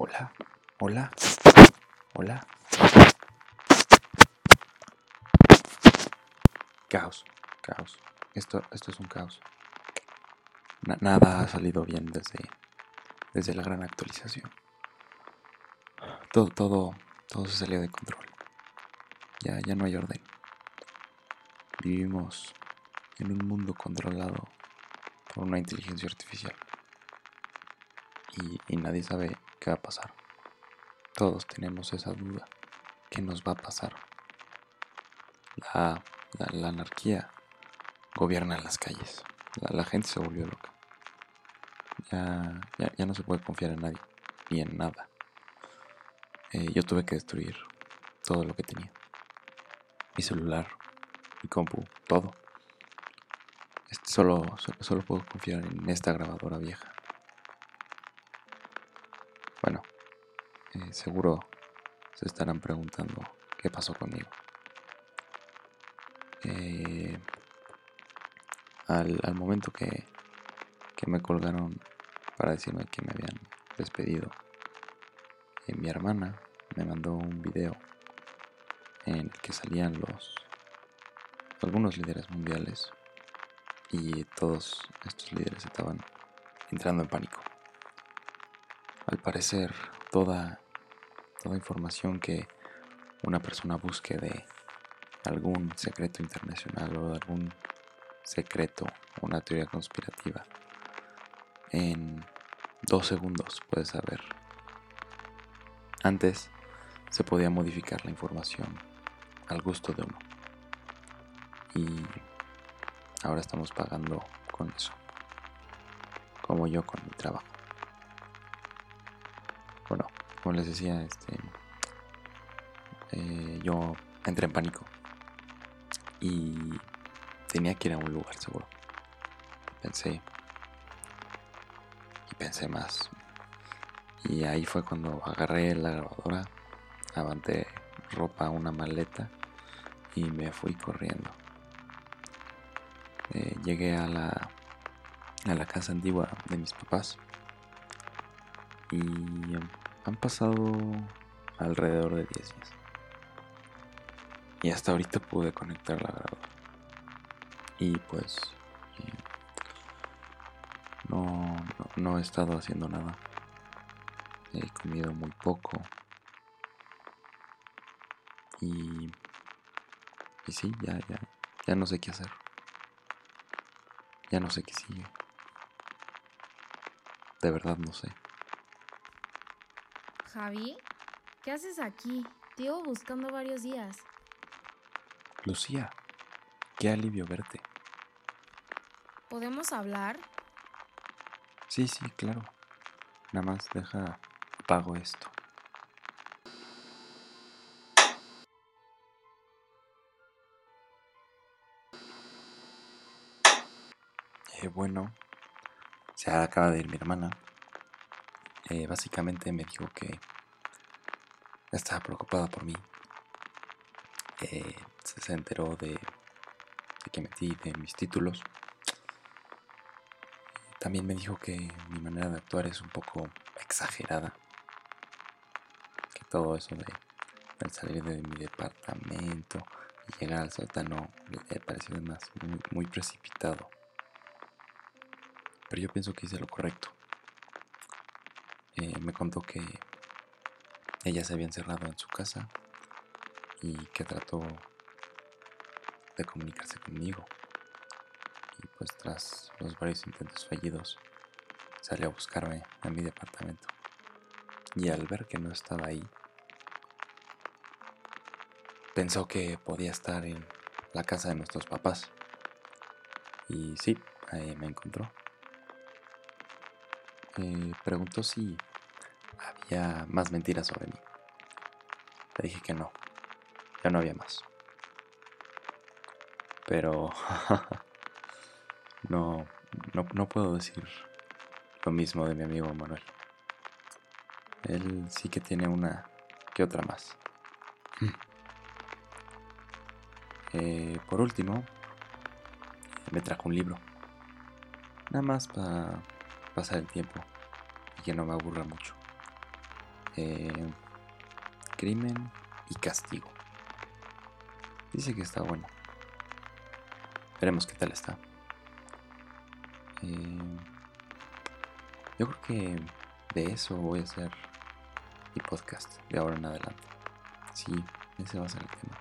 Hola, hola, hola. Caos, caos. Esto, esto es un caos. nada ha salido bien desde, desde la gran actualización. Todo, todo, todo se salió de control. Ya, ya no hay orden. Vivimos en un mundo controlado por una inteligencia artificial. Y, y nadie sabe qué va a pasar. Todos tenemos esa duda. ¿Qué nos va a pasar? La, anarquía gobierna en las calles. La, gente se volvió loca. Ya, ya, no se puede confiar en nadie, ni en nada. Eh, yo tuve que destruir todo lo que tenía. Mi celular, mi compu, todo. Este, solo, solo puedo confiar en esta grabadora vieja. Bueno, eh, seguro se estarán preguntando qué pasó conmigo. Eh, al, momento que, que, me colgaron para decirme que me habían despedido, eh, mi hermana me mandó un video en el que salían los algunos líderes mundiales y todos estos líderes estaban entrando en pánico. Al parecer, toda, toda información que una persona busque de algún secreto internacional o de algún secreto o una teoría conspirativa, en dos segundos puedes saber. Antes se podía modificar la información al gusto de uno. Y ahora estamos pagando con eso. Como yo con mi trabajo. Como les decía, este, eh, yo entré en pánico y tenía que ir a un lugar seguro. Pensé y pensé más. Y ahí fue cuando agarré la grabadora, avanté ropa, una maleta y me fui corriendo. Eh, llegué a la, a la casa antigua de mis papás y han pasado alrededor de 10 días. Y hasta ahorita pude conectar la grabadora. Y pues eh, no, no, he estado haciendo nada. He comido muy poco. Y, y sí, ya, ya, ya no sé qué hacer. Ya no sé qué sigue. De verdad no sé. Javi, ¿qué haces aquí? Te llevo buscando varios días. Lucía, qué alivio verte. ¿Podemos hablar? Sí, sí, claro. Nada más deja, apago esto. Eh, bueno, se acaba de ir mi hermana. Eh, básicamente me dijo que estaba preocupada por mí. Eh, se enteró de, que metí de mis títulos. También me dijo que mi manera de actuar es un poco exagerada. Que todo eso de, salir de mi departamento y llegar al sótano le pareció más muy, muy precipitado. Pero yo pienso que hice lo correcto. Eh, me contó que ella se había encerrado en su casa y que trató de comunicarse conmigo. Y pues tras los varios intentos fallidos, salió a buscarme a mi departamento. Y al ver que no estaba ahí, pensó que podía estar en la casa de nuestros papás. Y sí, ahí me encontró. Me preguntó si había más mentiras sobre mí. Le dije que no, ya no había más. Pero no, no, puedo decir lo mismo de mi amigo Manuel. Él sí que tiene una que otra más. Eh, por último, me trajo un libro. Nada más para pasar el tiempo y que no me aburra mucho. Eh, Crimen y Castigo. Dice que está bueno. Veremos qué tal está. Eh, yo creo que de eso voy a hacer mi podcast de ahora en adelante. Sí, ese va a ser el tema.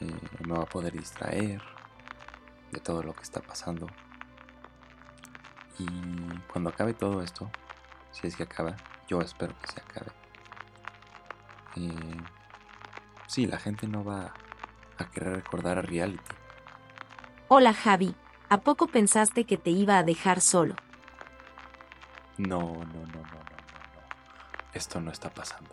Eh, me va a poder distraer de todo lo que está pasando. Y cuando acabe todo esto, si es que acaba, yo espero que se acabe. Eh, sí, la gente no va a querer recordar a reality. Hola Javi, ¿a poco pensaste que te iba a dejar solo? No, no, no, no, no, no, no. Esto no está pasando.